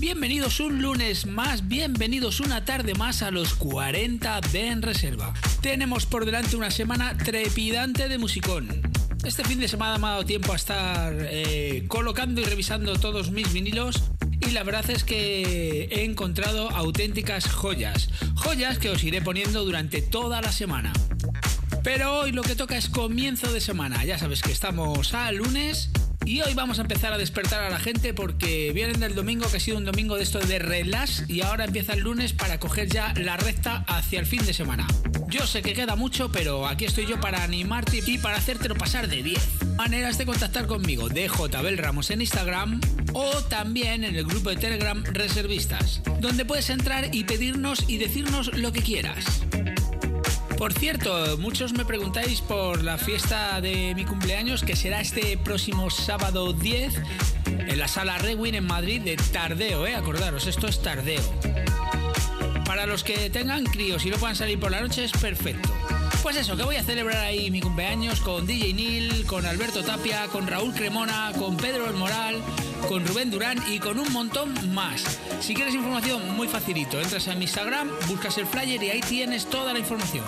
Bienvenidos un lunes más, bienvenidos una tarde más a los 40 de En Reserva. Tenemos por delante una semana trepidante de musicón. Este fin de semana me ha dado tiempo a estar eh, colocando y revisando todos mis vinilos y la verdad es que he encontrado auténticas joyas. Joyas que os iré poniendo durante toda la semana. Pero hoy lo que toca es comienzo de semana. Ya sabes que estamos a lunes y hoy vamos a empezar a despertar a la gente porque vienen del domingo, que ha sido un domingo de esto de relax, y ahora empieza el lunes para coger ya la recta hacia el fin de semana. Yo sé que queda mucho, pero aquí estoy yo para animarte y para hacértelo pasar de 10. Maneras de contactar conmigo de JBel Ramos en Instagram o también en el grupo de Telegram Reservistas, donde puedes entrar y pedirnos y decirnos lo que quieras. Por cierto, muchos me preguntáis por la fiesta de mi cumpleaños que será este próximo sábado 10 en la sala Rewin en Madrid de Tardeo, ¿eh? Acordaros, esto es Tardeo. Para los que tengan críos y no puedan salir por la noche es perfecto. Pues eso, que voy a celebrar ahí mi cumpleaños con DJ Neil, con Alberto Tapia, con Raúl Cremona, con Pedro El Moral, con Rubén Durán y con un montón más. Si quieres información, muy facilito. Entras a mi Instagram, buscas el flyer y ahí tienes toda la información.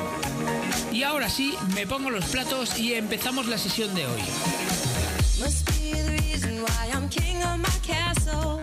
Y ahora sí, me pongo los platos y empezamos la sesión de hoy. Must be the reason why I'm king of my castle.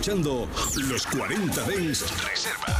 escuchando Los 40 Dens Reserva.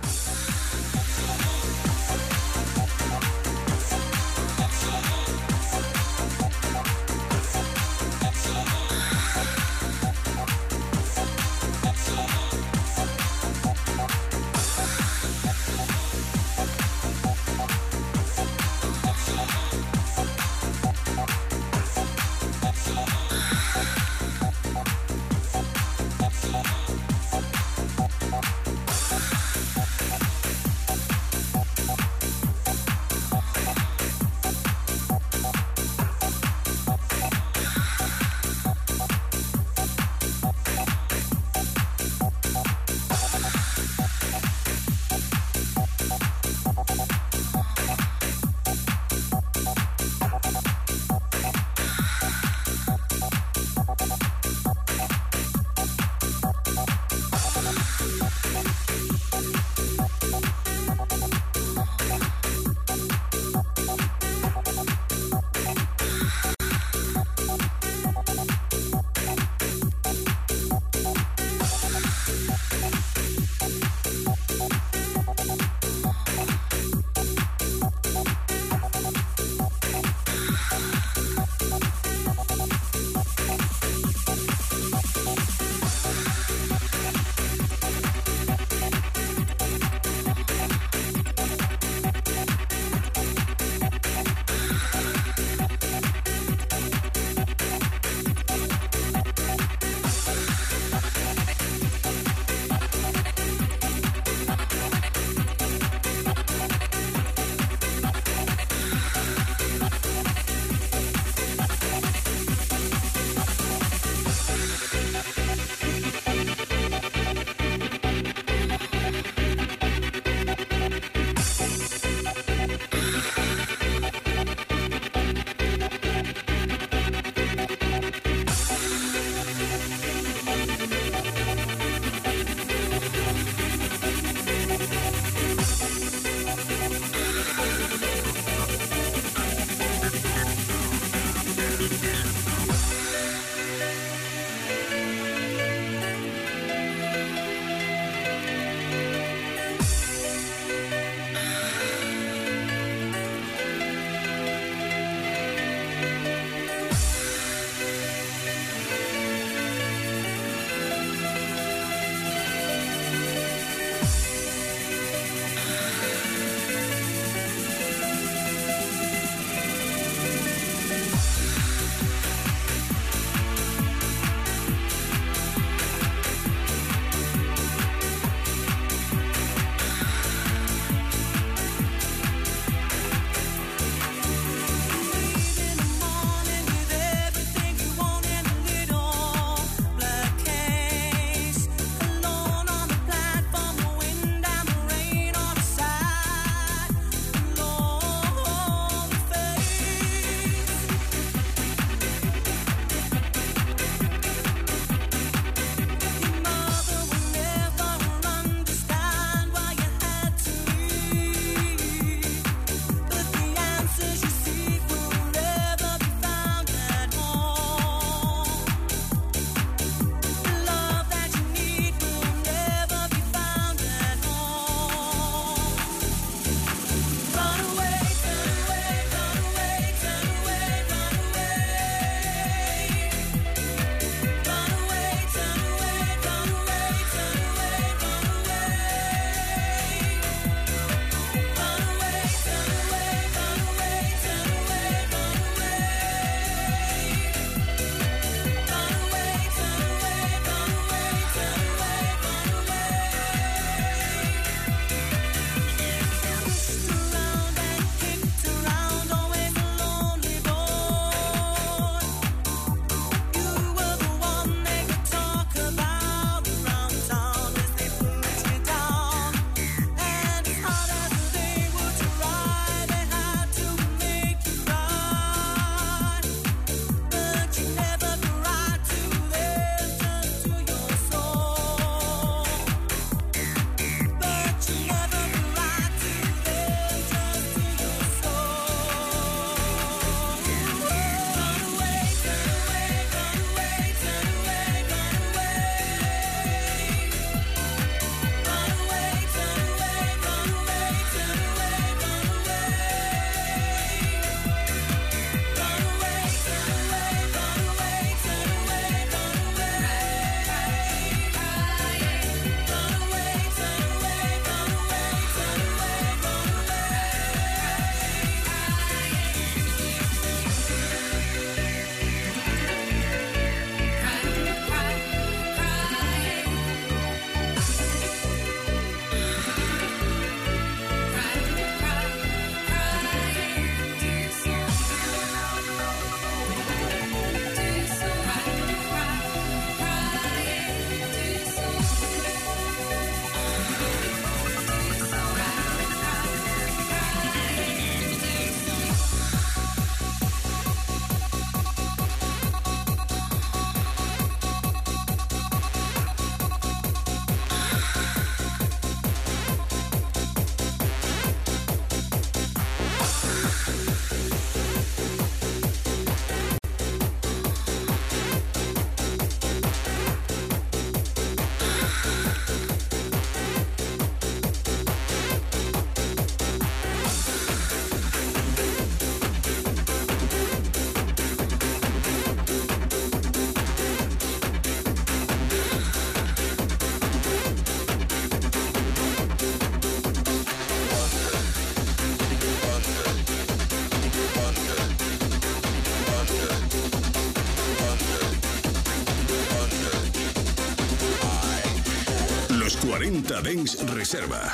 40 Dens Reserva.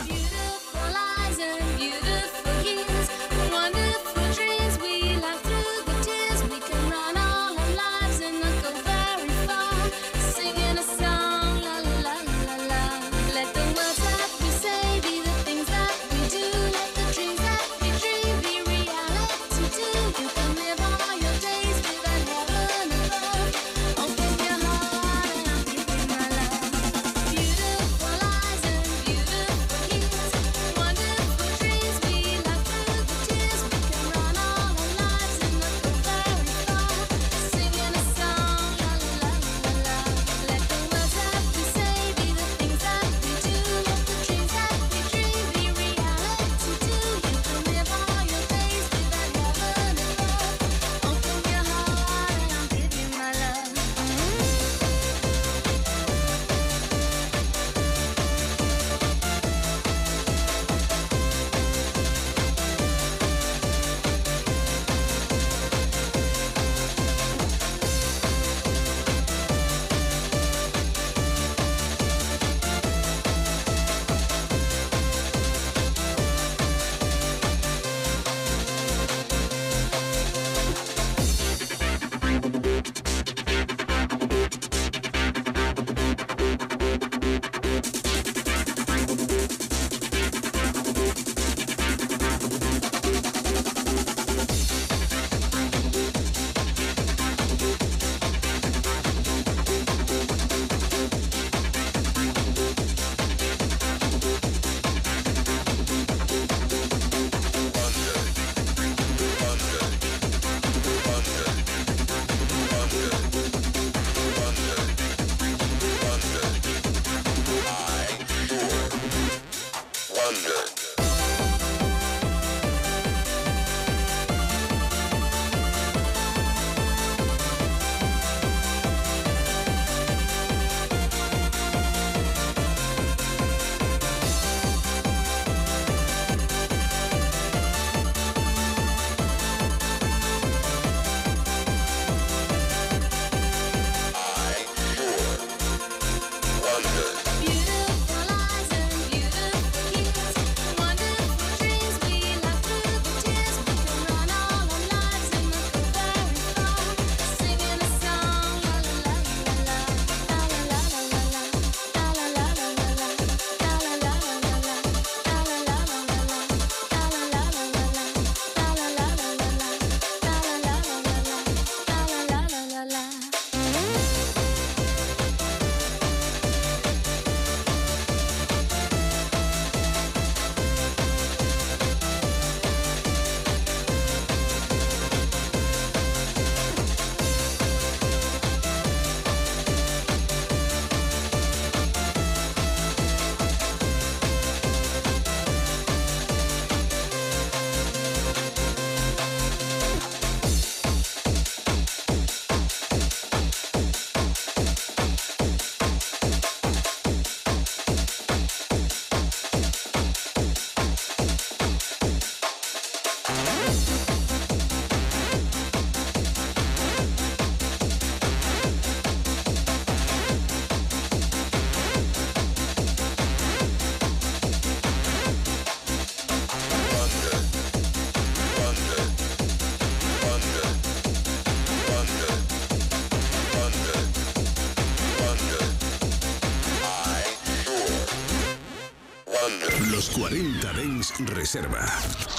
40 Dens Reserva.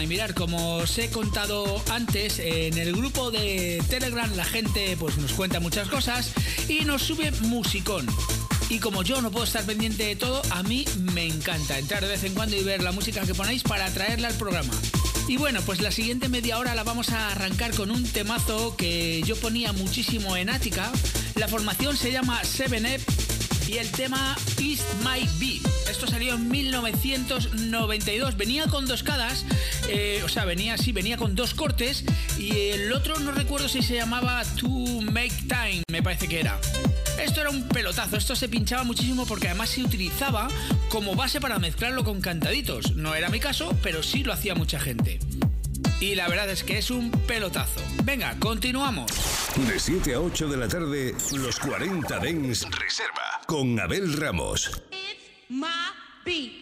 Y mirar, como os he contado antes, en el grupo de Telegram la gente pues nos cuenta muchas cosas y nos sube musicón. Y como yo no puedo estar pendiente de todo, a mí me encanta entrar de vez en cuando y ver la música que ponéis para traerla al programa. Y bueno, pues la siguiente media hora la vamos a arrancar con un temazo que yo ponía muchísimo en Ática. La formación se llama Seven Up y el tema East My Be. Esto salió en 1992. Venía con dos cadas, eh, o sea, venía así, venía con dos cortes y el otro no recuerdo si se llamaba To Make Time, me parece que era. Esto era un pelotazo, esto se pinchaba muchísimo porque además se utilizaba como base para mezclarlo con cantaditos. No era mi caso, pero sí lo hacía mucha gente. Y la verdad es que es un pelotazo. Venga, continuamos. De 7 a 8 de la tarde, los 40 Dens Reserva con Abel Ramos. be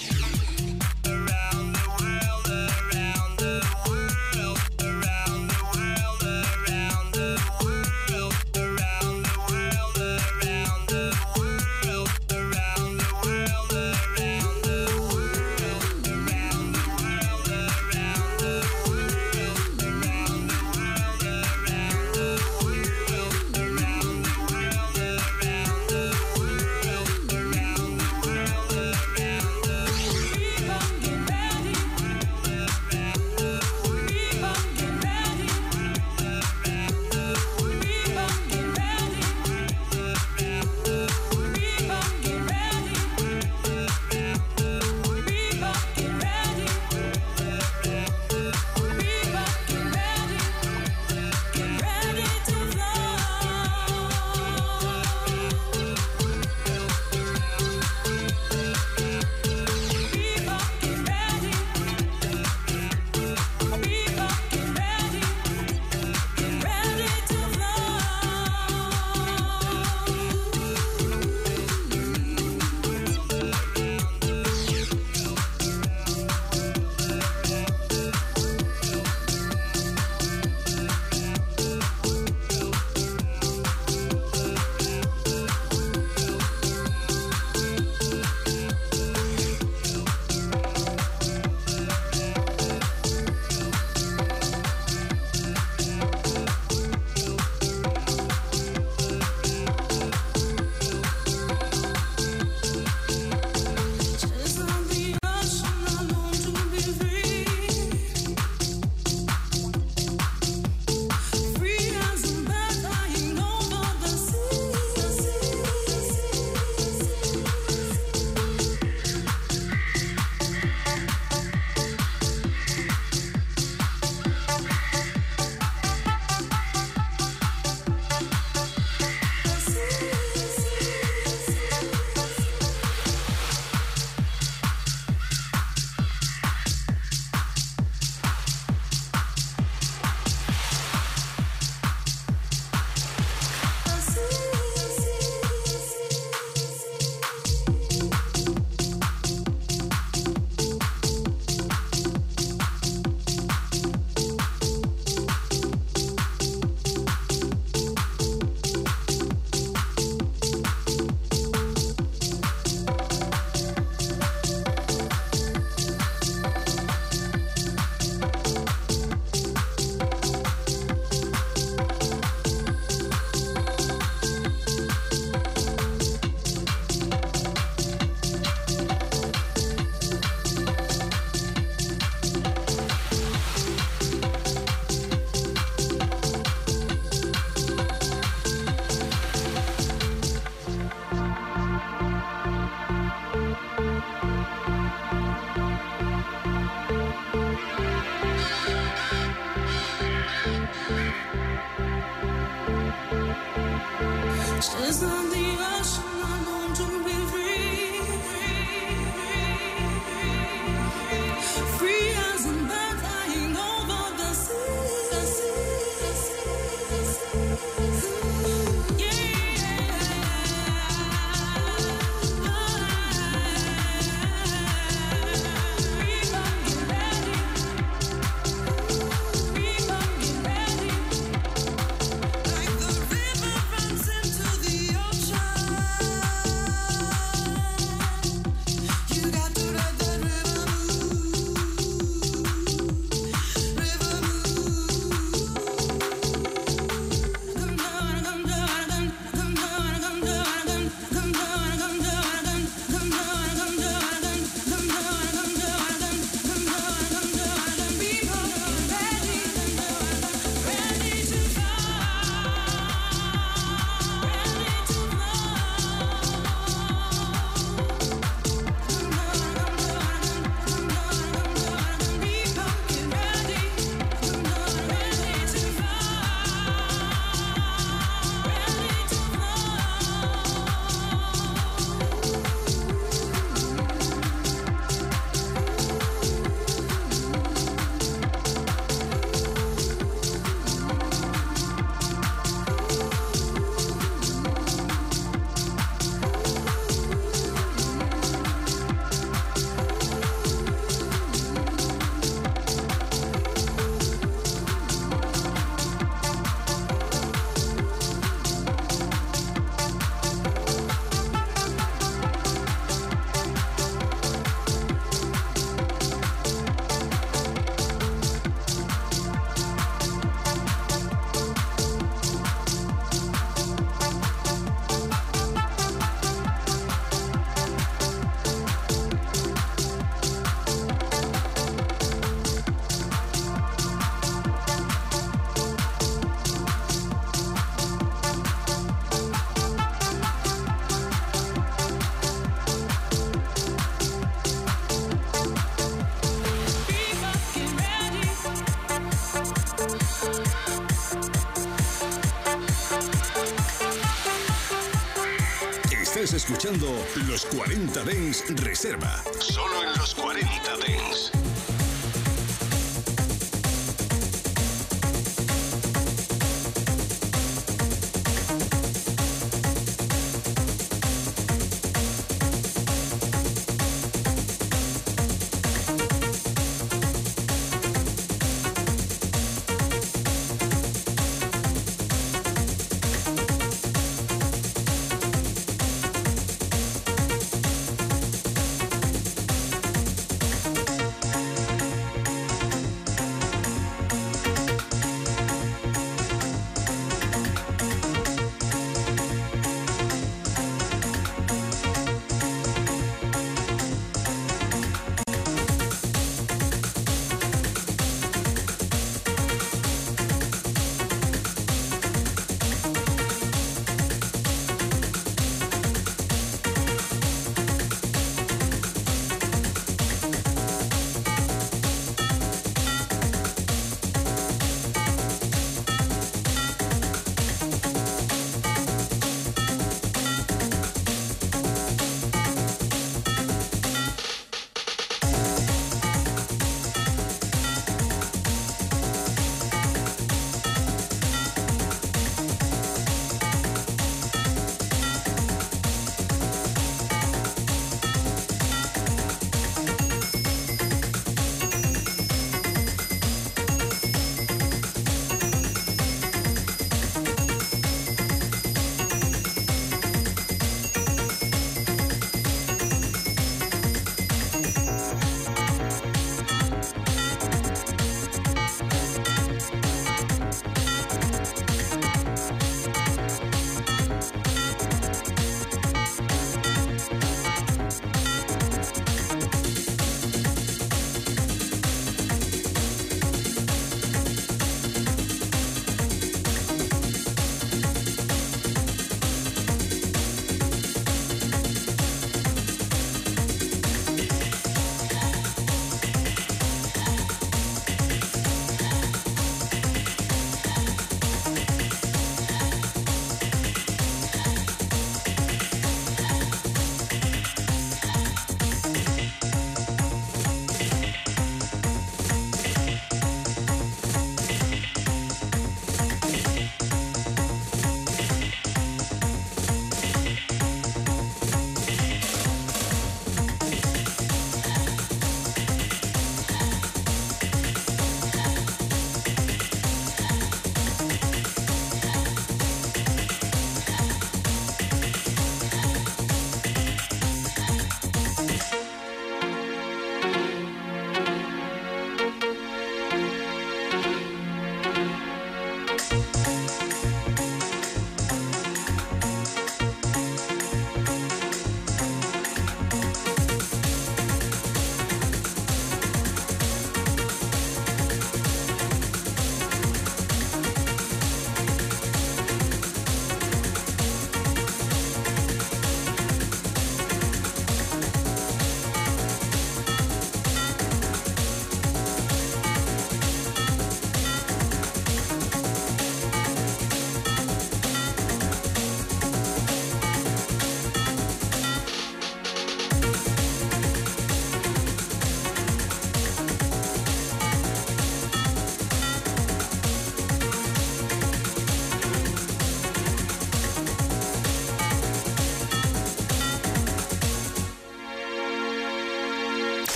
Thank you. Los 40 Dens Reserva. Solo en los 40 Dens.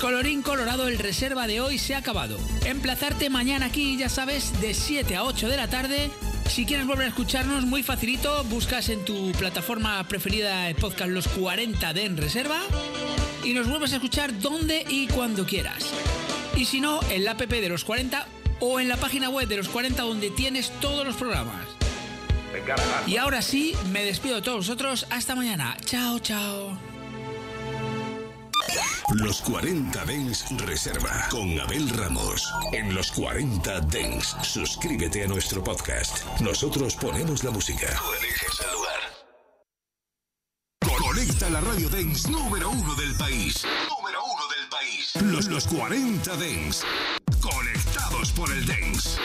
Colorín colorado, el reserva de hoy se ha acabado. Emplazarte mañana aquí, ya sabes, de 7 a 8 de la tarde. Si quieres volver a escucharnos, muy facilito, buscas en tu plataforma preferida el podcast Los 40 de En Reserva y nos vuelves a escuchar donde y cuando quieras. Y si no, en la app de los 40 o en la página web de los 40 donde tienes todos los programas. Y ahora sí, me despido de todos vosotros. Hasta mañana. Chao, chao. Los 40 Dens Reserva con Abel Ramos. En los 40 Dens, suscríbete a nuestro podcast. Nosotros ponemos la música. Tú eliges el lugar. Conecta la radio Dens número uno del país. Número uno del país. Los, los 40 Dens. Conectados por el Dens.